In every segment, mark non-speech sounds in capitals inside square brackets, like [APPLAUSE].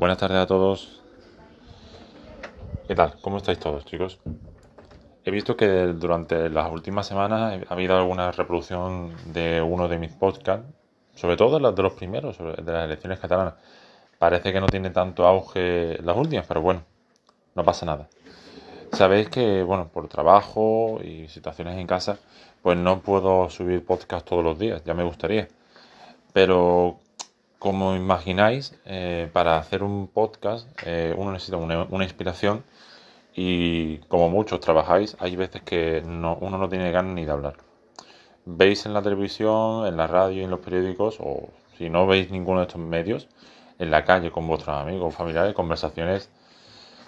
Buenas tardes a todos. ¿Qué tal? ¿Cómo estáis todos, chicos? He visto que durante las últimas semanas ha habido alguna reproducción de uno de mis podcasts, sobre todo de los primeros, de las elecciones catalanas. Parece que no tiene tanto auge las últimas, pero bueno, no pasa nada. Sabéis que, bueno, por trabajo y situaciones en casa, pues no puedo subir podcast todos los días, ya me gustaría. Pero como imagináis, eh, para hacer un podcast eh, uno necesita una, inspiración y como muchos trabajáis, hay veces que uno no tiene ganas ni de hablar. Veis en la televisión, en la radio, en los periódicos, o si no veis ninguno de estos medios, en la calle con vuestros amigos o familiares, conversaciones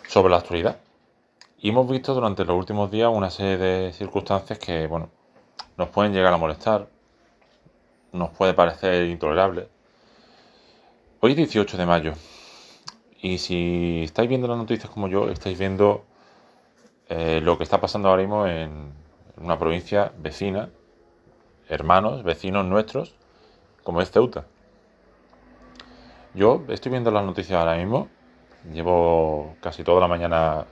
sobre la actualidad. Y hemos visto durante los últimos días una serie de circunstancias que, bueno, nos pueden llegar a molestar, nos puede parecer intolerable, Hoy es 18 de mayo y si estáis viendo las noticias como yo, estáis viendo eh, lo que está pasando ahora mismo en una provincia vecina, hermanos, vecinos nuestros, como es Ceuta. Yo estoy viendo las noticias ahora mismo, llevo casi toda la mañana,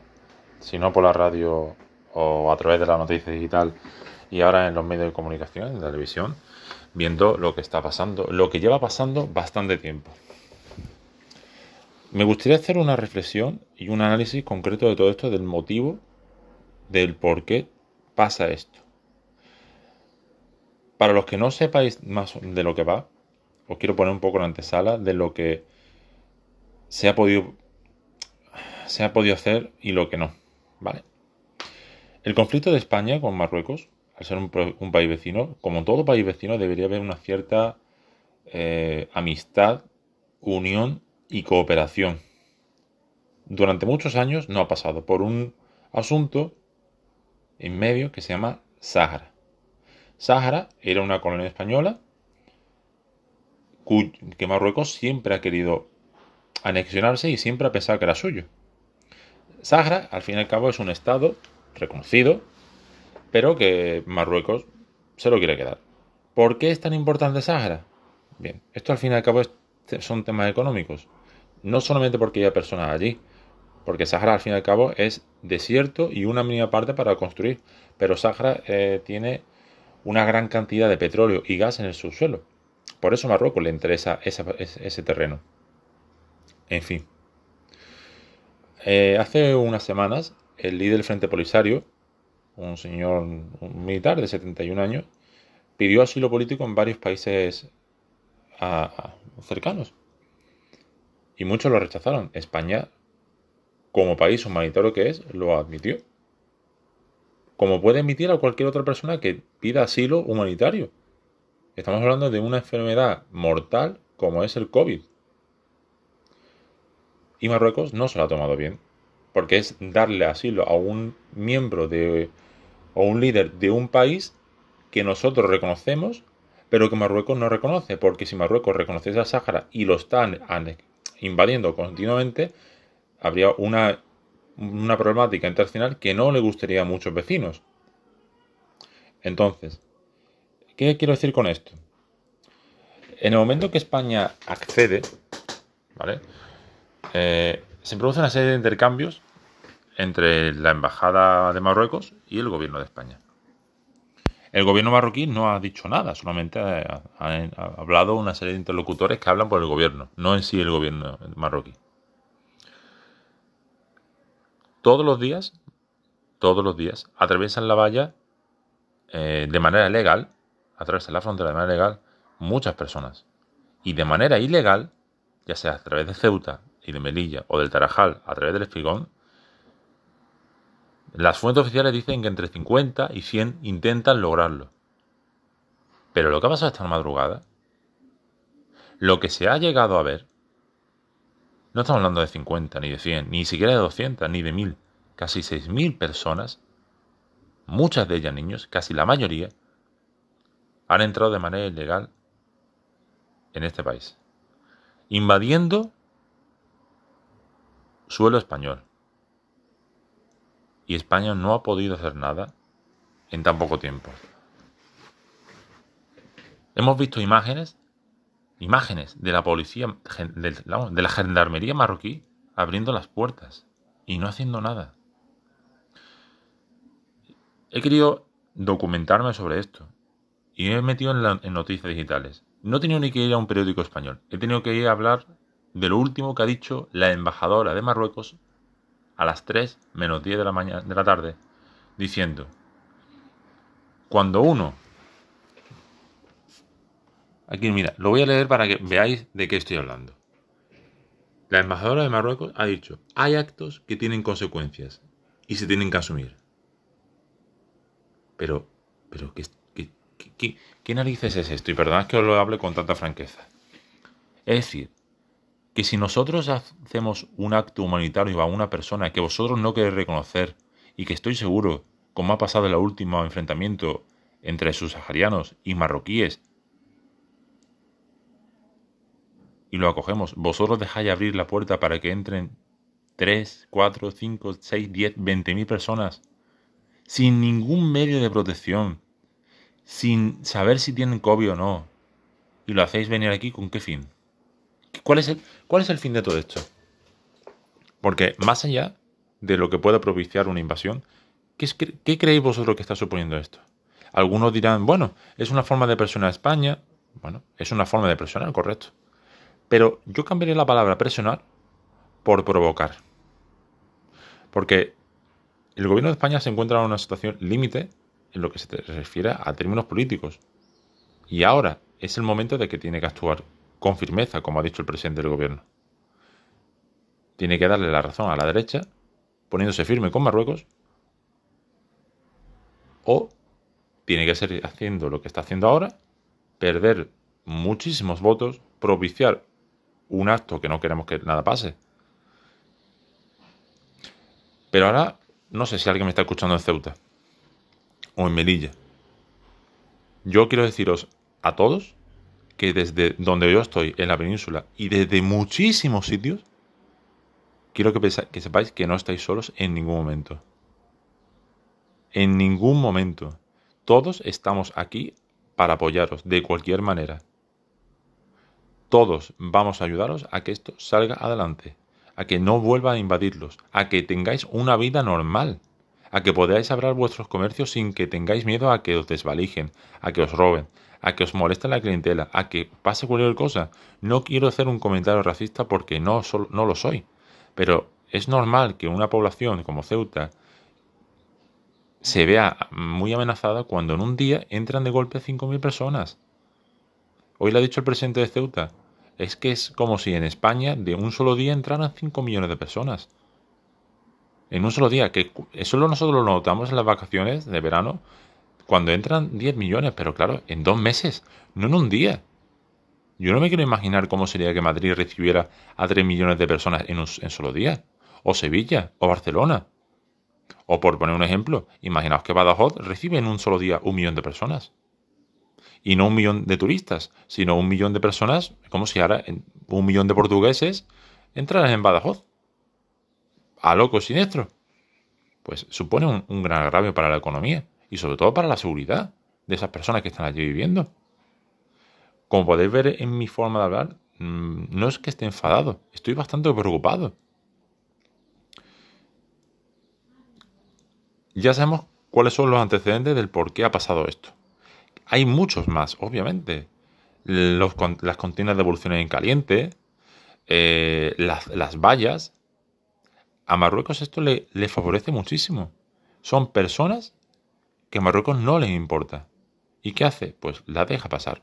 si no por la radio o a través de la noticia digital y ahora en los medios de comunicación, en la televisión, viendo lo que está pasando, lo que lleva pasando bastante tiempo. Me gustaría hacer una reflexión y un análisis concreto de todo esto, del motivo, del por qué pasa esto. Para los que no sepáis más de lo que va, os quiero poner un poco en antesala de lo que se ha podido, se ha podido hacer y lo que no. ¿Vale? El conflicto de España con Marruecos, al ser un, país vecino, como todo país vecino, debería haber una cierta eh, amistad, unión y cooperación. Durante muchos años no ha pasado por un asunto en medio que se llama Sáhara. Sáhara era una colonia española que Marruecos siempre ha querido anexionarse y siempre ha pensado que era suyo. Sáhara, al fin y al cabo, es un estado reconocido, pero que Marruecos se lo quiere quedar. ¿Por qué es tan importante Sáhara? Bien, esto al fin y al cabo son temas económicos no solamente porque haya personas allí, porque Sahara al fin y al cabo es desierto y una mínima parte para construir, pero Sahara eh, tiene una gran cantidad de petróleo y gas en el subsuelo. Por eso Marruecos le interesa ese, terreno. En fin. Eh, hace unas semanas, el líder del Frente Polisario, un señor militar de 71 años, pidió asilo político en varios países cercanos y muchos lo rechazaron. España, como país humanitario que es, lo admitió. Como puede admitir a cualquier otra persona que pida asilo humanitario. Estamos hablando de una enfermedad mortal como es el COVID. Y Marruecos no se lo ha tomado bien. Porque es darle asilo a un miembro de o un líder de un país que nosotros reconocemos, pero que Marruecos no reconoce. Porque si Marruecos reconociese a Sáhara y lo están invadiendo continuamente, habría una, una problemática internacional que no le gustaría a muchos vecinos. Entonces, ¿qué quiero decir con esto? En el momento que España accede, ¿vale? Eh, se produce una serie de intercambios entre la Embajada de Marruecos y el gobierno de España. El gobierno marroquí no ha dicho nada, solamente ha, hablado una serie de interlocutores que hablan por el gobierno, no en sí el gobierno marroquí. Todos los días, todos los días, atraviesan la valla eh, de manera legal, atraviesan la frontera de manera legal, muchas personas. Y de manera ilegal, ya sea a través de Ceuta y de Melilla o del Tarajal, a través del Espigón, las fuentes oficiales dicen que entre 50 y 100 intentan lograrlo. Pero lo que ha pasado esta madrugada, lo que se ha llegado a ver, no estamos hablando de 50, ni de 100, ni siquiera de 200, ni de 1000, casi 6.000 personas, muchas de ellas niños, casi la mayoría, han entrado de manera ilegal en este país, invadiendo suelo español y España no ha podido hacer nada en tan poco tiempo. Hemos visto imágenes imágenes de la policía, de, la gendarmería marroquí abriendo las puertas y no haciendo nada. He querido documentarme sobre esto y me he metido en, noticias digitales. No he tenido ni que ir a un periódico español. He tenido que ir a hablar de lo último que ha dicho la embajadora de Marruecos a las 3 menos 10 de la, mañana, de la tarde, diciendo, cuando uno... Aquí, mira, lo voy a leer para que veáis de qué estoy hablando. La embajadora de Marruecos ha dicho, hay actos que tienen consecuencias y se tienen que asumir. Pero, pero, ¿qué, qué, qué, narices es esto? Y perdonad que os lo hable con tanta franqueza. Es decir, que si nosotros hacemos un acto humanitario a una persona que vosotros no queréis reconocer y que estoy seguro, como ha pasado en el último enfrentamiento entre subsaharianos y marroquíes, y lo acogemos, vosotros dejáis abrir la puerta para que entren 3, 4, 5, 6, 10, 20 mil personas sin ningún medio de protección, sin saber si tienen COVID o no, y lo hacéis venir aquí con qué fin. ¿Cuál es el, cuál es el fin de todo esto? Porque más allá de lo que pueda propiciar una invasión, ¿qué, ¿qué, creéis vosotros que está suponiendo esto? Algunos dirán, bueno, es una forma de presionar a España. Bueno, es una forma de presionar, correcto. Pero yo cambiaría la palabra presionar por provocar. Porque el gobierno de España se encuentra en una situación límite en lo que se refiere a términos políticos. Y ahora es el momento de que tiene que actuar con firmeza, como ha dicho el presidente del gobierno. Tiene que darle la razón a la derecha, poniéndose firme con Marruecos, o tiene que seguir haciendo lo que está haciendo ahora, perder muchísimos votos, propiciar un acto que no queremos que nada pase. Pero ahora no sé si alguien me está escuchando en Ceuta o en Melilla. Yo quiero deciros a todos que desde donde yo estoy, en la península, y desde muchísimos sitios, quiero que, que sepáis que no estáis solos en ningún momento. En ningún momento. Todos estamos aquí para apoyaros de cualquier manera. Todos vamos a ayudaros a que esto salga adelante, a que no vuelva a invadirlos, a que tengáis una vida normal, a que podáis abrir vuestros comercios sin que tengáis miedo a que os desvalijen, a que os roben, a que os moleste la clientela, a que pase cualquier cosa. No quiero hacer un comentario racista porque no, no lo soy, pero es normal que una población como Ceuta se vea muy amenazada cuando en un día entran de golpe 5.000 personas. Hoy le ha dicho el presidente de Ceuta, es que es como si en España de un solo día entraran 5 millones de personas. En un solo día, que solo nosotros lo notamos en las vacaciones de verano, cuando entran 10 millones, pero claro, en dos meses, no en un día. Yo no me quiero imaginar cómo sería que Madrid recibiera a 3 millones de personas en un en solo día. O Sevilla, o Barcelona. O por poner un ejemplo, imaginaos que Badajoz recibe en un solo día un millón de personas y no un millón de turistas, sino un millón de personas, como si ahora un millón de portugueses entraran en Badajoz. A loco siniestro. Pues supone un, gran agravio para la economía y sobre todo para la seguridad de esas personas que están allí viviendo. Como podéis ver en mi forma de hablar, mm, no es que esté enfadado, estoy bastante preocupado. Ya sabemos cuáles son los antecedentes del por qué ha pasado esto. Hay muchos más, obviamente. las continuas devoluciones en caliente, eh, las, vallas. A Marruecos esto le favorece muchísimo. Son personas que Marruecos no les importa. ¿Y qué hace? Pues la deja pasar.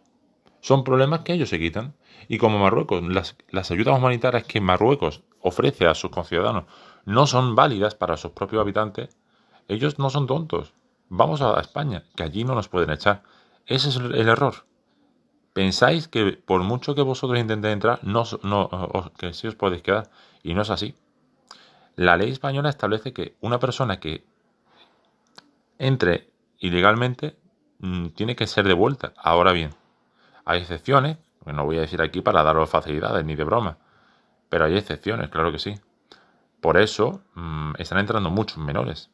Son problemas que ellos se quitan. Y como Marruecos, las, las, ayudas humanitarias que Marruecos ofrece a sus conciudadanos no son válidas para sus propios habitantes, ellos no son tontos. Vamos a España, que allí no nos pueden echar. Ese es el error. Pensáis que por mucho que vosotros intentéis entrar, no, no, que sí os podéis quedar. Y no es así. La ley española establece que una persona que entre ilegalmente mm, tiene que ser devuelta. Ahora bien, hay excepciones, que no voy a decir aquí para daros facilidades ni de broma, pero hay excepciones, claro que sí. Por eso mm, están entrando muchos menores.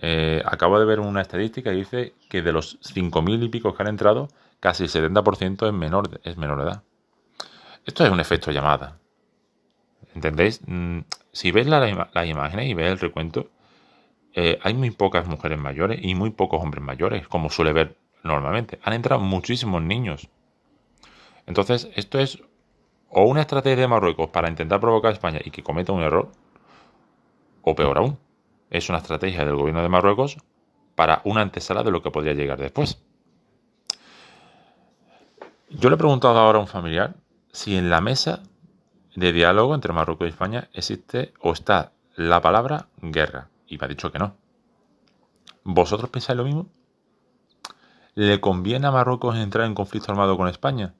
Eh, acabo de ver una estadística y dice que de los 5.000 y pico que han entrado, casi el 70% es menor, es menor de edad. Esto es un efecto llamada. ¿Entendéis? Mm, si ves las imágenes y ves el recuento, eh, hay muy pocas mujeres mayores y muy pocos hombres mayores, como suele ver normalmente. Han entrado muchísimos niños. Entonces, esto es o una estrategia de Marruecos para intentar provocar a España y que cometa un error, o peor aún, es una estrategia del gobierno de Marruecos para una antesala de lo que podría llegar después. Yo le he preguntado ahora a un familiar si en la mesa de diálogo entre Marruecos y España existe o está la palabra guerra. Y me ha dicho que no. ¿Vosotros pensáis lo mismo? ¿Le conviene a Marruecos entrar en conflicto armado con España?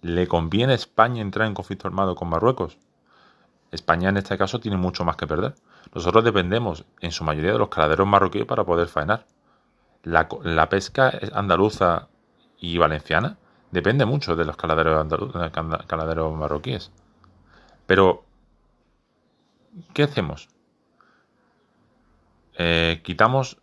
¿Le conviene a España entrar en conflicto armado con Marruecos? España en este caso tiene mucho más que perder. Nosotros dependemos en su mayoría de los caladeros marroquíes para poder faenar. La, pesca andaluza y valenciana depende mucho de los caladeros, caladeros marroquíes. Pero, ¿qué hacemos? Eh, quitamos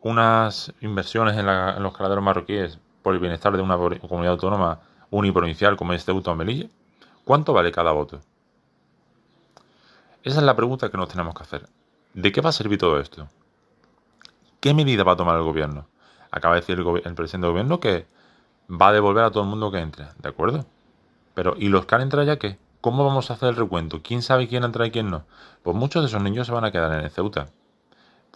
unas inversiones en, los caladeros marroquíes por el bienestar de una comunidad autónoma uniprovincial como es Ceuta o Melilla, ¿cuánto vale cada voto? Esa es la pregunta que nos tenemos que hacer. ¿De qué va a servir todo esto? ¿Qué medida va a tomar el gobierno? Acaba de decir el, presidente del gobierno que va a devolver a todo el mundo que entre, ¿de acuerdo? Pero, ¿y los que han entrado ya qué? ¿Cómo vamos a hacer el recuento? ¿Quién sabe quién entra y quién no? Pues muchos de esos niños se van a quedar en el Ceuta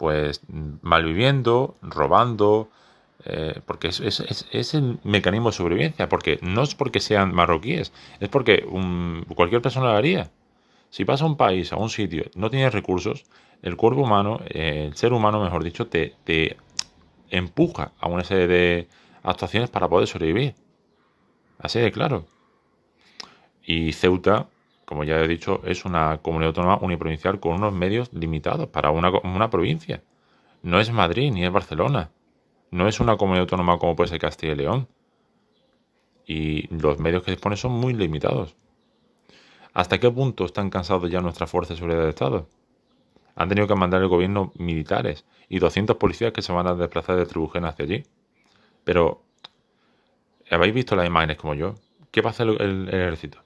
pues malviviendo, robando, eh, porque es, es, el mecanismo de sobrevivencia, porque no es porque sean marroquíes, es porque cualquier persona lo haría. Si vas a un país, a un sitio, no tienes recursos, el cuerpo humano, eh, el ser humano, mejor dicho, te, te empuja a una serie de actuaciones para poder sobrevivir. Así de claro. Y Ceuta, como ya he dicho, es una comunidad autónoma uniprovincial con unos medios limitados para una, provincia. No es Madrid ni es Barcelona. No es una comunidad autónoma como puede ser Castilla y León. Y los medios que dispone son muy limitados. ¿Hasta qué punto están cansados ya nuestras fuerzas de seguridad del Estado? Han tenido que mandar el gobierno militares y 200 policías que se van a desplazar de Tribujena hacia allí. Pero, ¿habéis visto las imágenes como yo? ¿Qué va a hacer el ejército?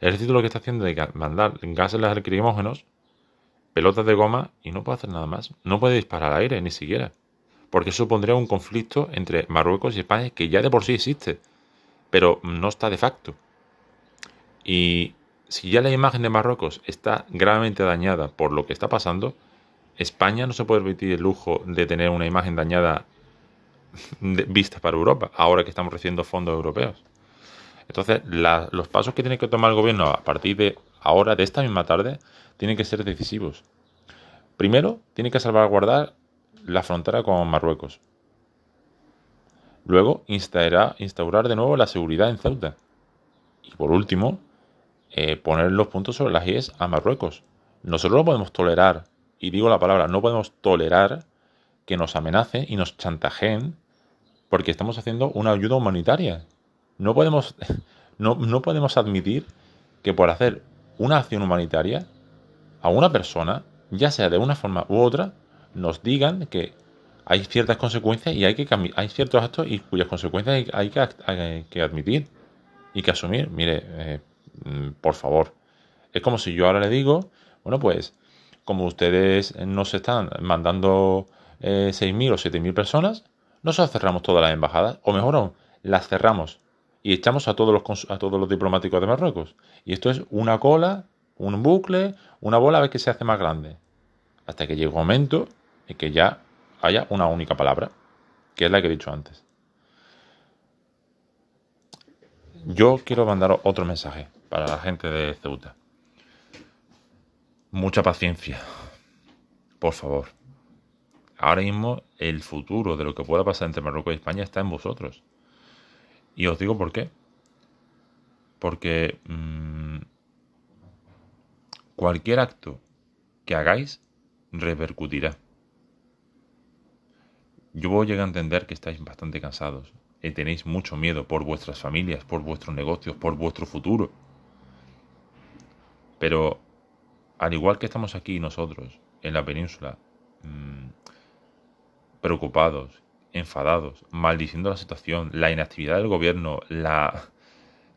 El ejército lo que está haciendo es mandar gases lacrimógenos, pelotas de goma y no puede hacer nada más. No puede disparar al aire, ni siquiera. Porque eso supondría un conflicto entre Marruecos y España que ya de por sí existe, pero no está de facto. Y si ya la imagen de Marruecos está gravemente dañada por lo que está pasando, España no se puede permitir el lujo de tener una imagen dañada vista para Europa, ahora que estamos recibiendo fondos europeos. Entonces, los pasos que tiene que tomar el gobierno a partir de ahora, de esta misma tarde, tienen que ser decisivos. Primero, tiene que salvaguardar la frontera con Marruecos. Luego, instaurar, de nuevo la seguridad en Ceuta. Y por último, eh, poner los puntos sobre las IES a Marruecos. Nosotros no podemos tolerar, y digo la palabra, no podemos tolerar que nos amenacen y nos chantajeen porque estamos haciendo una ayuda humanitaria. No podemos, no, podemos admitir que por hacer una acción humanitaria a una persona, ya sea de una forma u otra, nos digan que hay ciertas consecuencias y hay que hay ciertos actos y cuyas consecuencias hay, que, admitir y que asumir. Mire, eh, por favor, es como si yo ahora le digo, bueno, pues como ustedes nos están mandando eh, 6.000 o 7.000 personas, nosotros cerramos todas las embajadas, o mejor aún, las cerramos y echamos a todos los, todos los diplomáticos de Marruecos. Y esto es una cola, un bucle, una bola a ver qué se hace más grande. Hasta que llegue un momento en que ya haya una única palabra, que es la que he dicho antes. Yo quiero mandar otro mensaje para la gente de Ceuta. Mucha paciencia, por favor. Ahora mismo el futuro de lo que pueda pasar entre Marruecos y España está en vosotros. Y os digo por qué. Porque mm, cualquier acto que hagáis repercutirá. Yo llegar a entender que estáis bastante cansados y tenéis mucho miedo por vuestras familias, por vuestros negocios, por vuestro futuro. Pero al igual que estamos aquí nosotros en la península, mm, preocupados enfadados, maldiciendo la situación, la inactividad del gobierno, la,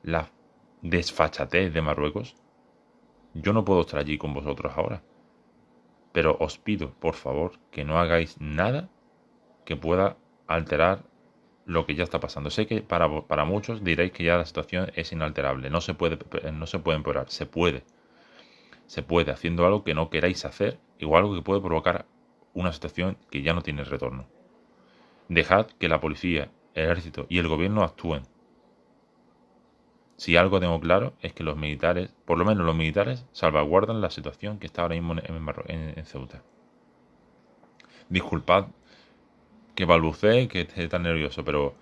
la desfachatez de Marruecos, yo no puedo estar allí con vosotros ahora. Pero os pido, por favor, que no hagáis nada que pueda alterar lo que ya está pasando. Sé que para, para muchos diréis que ya la situación es inalterable, no se puede, no se puede empeorar, se puede. Se puede haciendo algo que no queráis hacer, igual algo que puede provocar una situación que ya no tiene retorno. Dejad que la policía, el ejército y el gobierno actúen. Si algo tengo claro es que los militares, por lo menos los militares, salvaguardan la situación que está ahora mismo en, Ceuta. Disculpad que balbucee, que esté tan nervioso, pero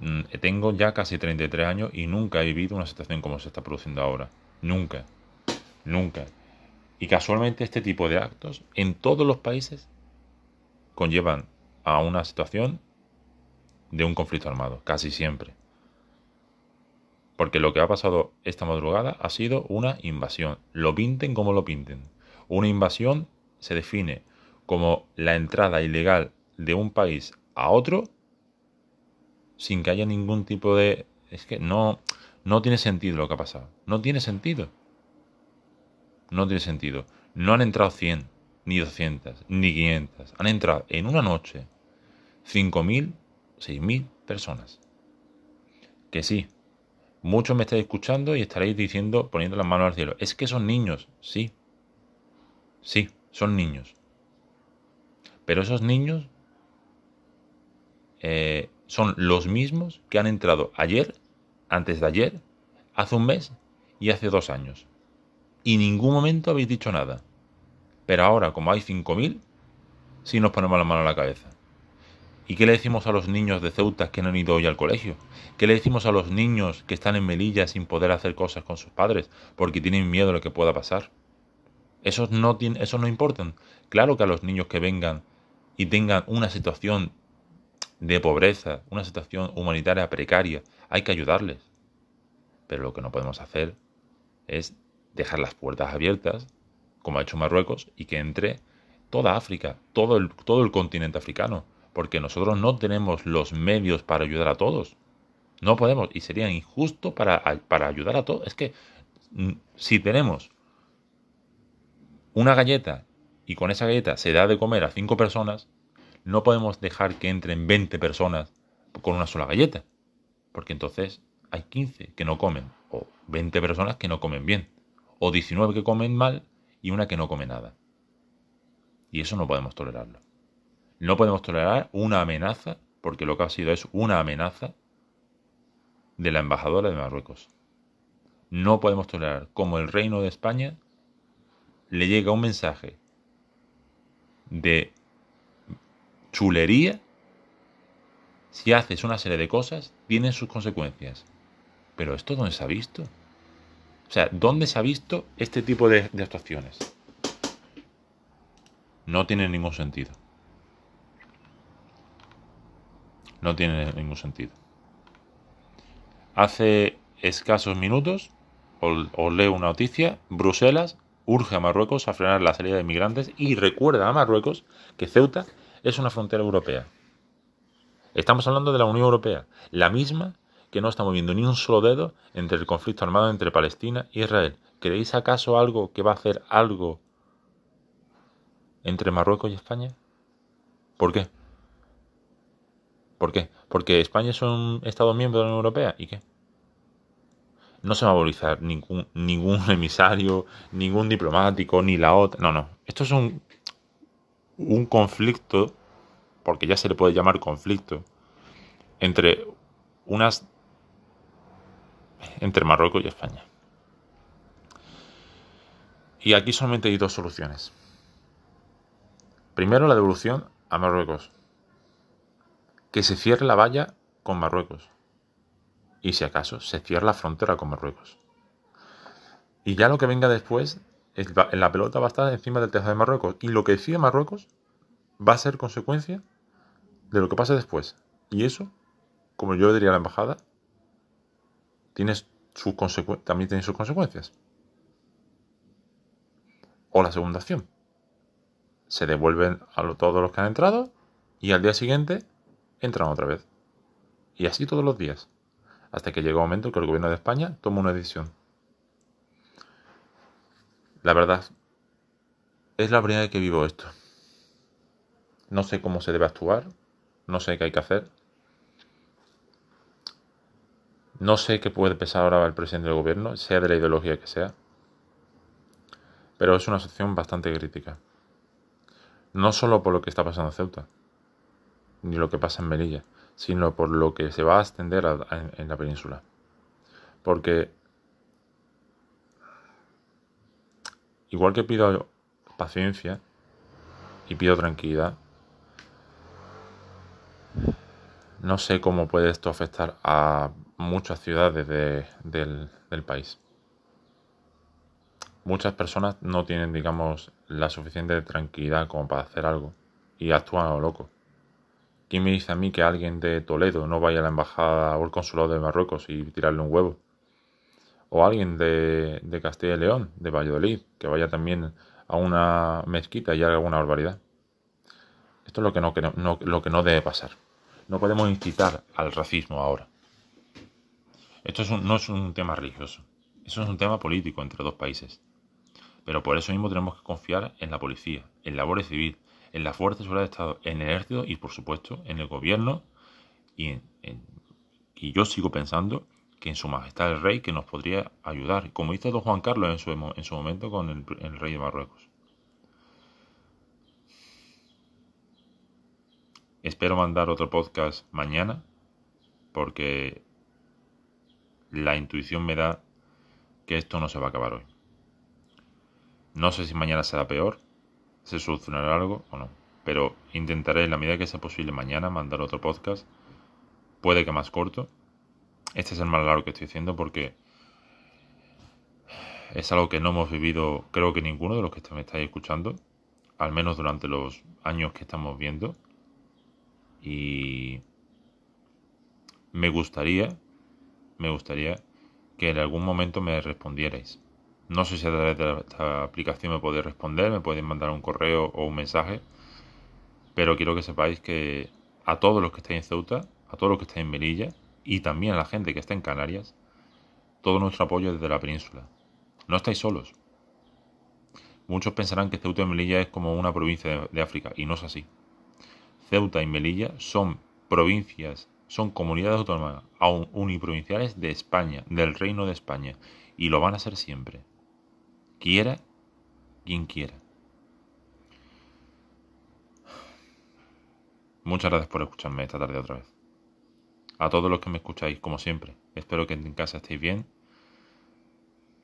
mm, tengo ya casi 33 años y nunca he vivido una situación como se está produciendo ahora. Nunca. Nunca. Y casualmente este tipo de actos en todos los países conllevan a una situación de un conflicto armado, casi siempre. Porque lo que ha pasado esta madrugada ha sido una invasión. Lo pinten como lo pinten. Una invasión se define como la entrada ilegal de un país a otro sin que haya ningún tipo de... Es que no, no tiene sentido lo que ha pasado. No tiene sentido. No tiene sentido. No han entrado 100, ni 200, ni 500. Han entrado en una noche 5.000, 6.000 personas. Que sí, Muchos me estáis escuchando y estaréis diciendo, poniendo las manos al cielo, es que son niños, sí, sí, son niños. Pero esos niños eh, son los mismos que han entrado ayer, antes de ayer, hace un mes y hace dos años. Y en ningún momento habéis dicho nada. Pero ahora, como hay 5.000, sí nos ponemos la mano a la cabeza. ¿Y qué le decimos a los niños de Ceuta que no han ido hoy al colegio? ¿Qué le decimos a los niños que están en Melilla sin poder hacer cosas con sus padres porque tienen miedo de lo que pueda pasar? Esos no, tienen, eso no importan. Claro que a los niños que vengan y tengan una situación de pobreza, una situación humanitaria precaria, hay que ayudarles. Pero lo que no podemos hacer es dejar las puertas abiertas, como ha hecho Marruecos, y que entre toda África, todo el, todo el continente africano porque nosotros no tenemos los medios para ayudar a todos. No podemos, y sería injusto para, para ayudar a todos. Es que mm, si tenemos una galleta y con esa galleta se da de comer a cinco personas, no podemos dejar que entren 20 personas con una sola galleta. Porque entonces hay 15 que no comen, o 20 personas que no comen bien, o 19 que comen mal y una que no come nada. Y eso no podemos tolerarlo. No podemos tolerar una amenaza, porque lo que ha sido es una amenaza de la embajadora de Marruecos. No podemos tolerar como el reino de España le llega un mensaje de chulería. Si haces una serie de cosas, tienen sus consecuencias. Pero esto dónde se ha visto? O sea, ¿dónde se ha visto este tipo de, de actuaciones? No tiene ningún sentido. No tiene ningún sentido. Hace escasos minutos os, leo una noticia. Bruselas urge a Marruecos a frenar la salida de inmigrantes y recuerda a Marruecos que Ceuta es una frontera europea. Estamos hablando de la Unión Europea, la misma que no está moviendo ni un solo dedo entre el conflicto armado entre Palestina e Israel. ¿Creéis acaso algo que va a hacer algo entre Marruecos y España? ¿Por qué? ¿Por qué? Porque España es un Estado miembro de la Unión Europea. ¿Y qué? No se va a movilizar ningún, ningún [LAUGHS] emisario, ningún diplomático, ni la otra. No, no. Esto es un, un conflicto, porque ya se le puede llamar conflicto, entre unas. entre Marruecos y España. Y aquí solamente hay dos soluciones. Primero, la devolución a Marruecos que se cierre la valla con Marruecos. Y si acaso, se cierra la frontera con Marruecos. Y ya lo que venga después, la pelota va a estar encima del tejado de Marruecos. Y lo que decide Marruecos va a ser consecuencia de lo que pase después. Y eso, como yo diría a la embajada, tiene también tiene sus consecuencias. O la segunda acción. Se devuelven a todos los que han entrado y al día siguiente entran otra vez. Y así todos los días. hasta que llegó un momento que el gobierno de España tomó una decisión. La verdad, es la primera vez que vivo esto. No sé cómo se debe actuar, no sé qué hay que hacer. No sé qué puede pensar ahora el presidente del gobierno, sea de la ideología que sea. Pero es una situación bastante crítica. No solo por lo que está pasando en Ceuta, ni lo que pasa en Melilla, sino por lo que se va a extender en la península. Porque igual que pido paciencia y pido tranquilidad, no sé cómo puede esto afectar a muchas ciudades del, país. Muchas personas no tienen, digamos, la suficiente tranquilidad como para hacer algo y actúan a lo loco. ¿Quién me dice a mí que alguien de Toledo no vaya a la embajada o el consulado de Marruecos y tirarle un huevo? O alguien de, Castilla y León, de Valladolid, que vaya también a una mezquita y haga alguna barbaridad. Esto es lo que no, no, lo que no debe pasar. No podemos incitar al racismo ahora. Esto no es un tema religioso. Eso es un tema político entre dos países. Pero por eso mismo tenemos que confiar en la policía, en la Guardia Civil, en la Fuerza de Estado, en el Ejército y, por supuesto, en el Gobierno. Y, yo sigo pensando que en Su Majestad el Rey que nos podría ayudar, como hizo don Juan Carlos en su, en su momento con el, el Rey de Marruecos. Espero mandar otro podcast mañana porque la intuición me da que esto no se va a acabar hoy. No sé si mañana será peor, se solucionará algo o no, pero intentaré en la medida que sea posible mañana mandar otro podcast, puede que más corto, este es el más largo que estoy haciendo porque es algo que no hemos vivido, creo que ninguno de los que me estáis escuchando, al menos durante los años que estamos viendo. Y me gustaría, me gustaría que en algún momento me respondierais. No sé si a través de esta aplicación me podéis responder, me podéis mandar un correo o un mensaje, pero quiero que sepáis que a todos los que estáis en Ceuta, a todos los que estáis en Melilla, y también a la gente que está en Canarias, todo nuestro apoyo desde la península. No estáis solos. Muchos pensarán que Ceuta y Melilla es como una provincia de, África, y no es así. Ceuta y Melilla son provincias, son comunidades autónomas aún uniprovinciales de España, del Reino de España, y lo van a ser siempre. Quiera quien quiera. Muchas gracias por escucharme esta tarde otra vez a todos los que me escucháis, como siempre. Espero que en casa estéis bien,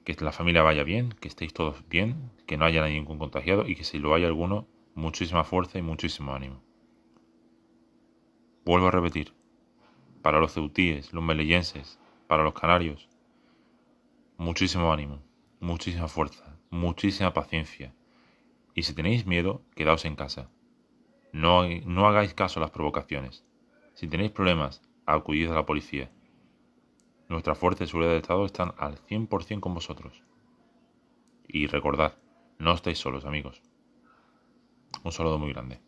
que la familia vaya bien, que estéis todos bien, que no haya ningún contagiado y que si lo hay alguno, muchísima fuerza y muchísimo ánimo. Vuelvo a repetir, para los ceutíes, los melillenses, para los canarios, muchísimo ánimo, muchísima fuerza, muchísima paciencia. Y si tenéis miedo, quedaos en casa. No, no hagáis caso a las provocaciones. Si tenéis problemas, acudid a la policía. Nuestras fuerzas de seguridad del Estado están al 100% con vosotros. Y recordad, no estáis solos, amigos. Un saludo muy grande.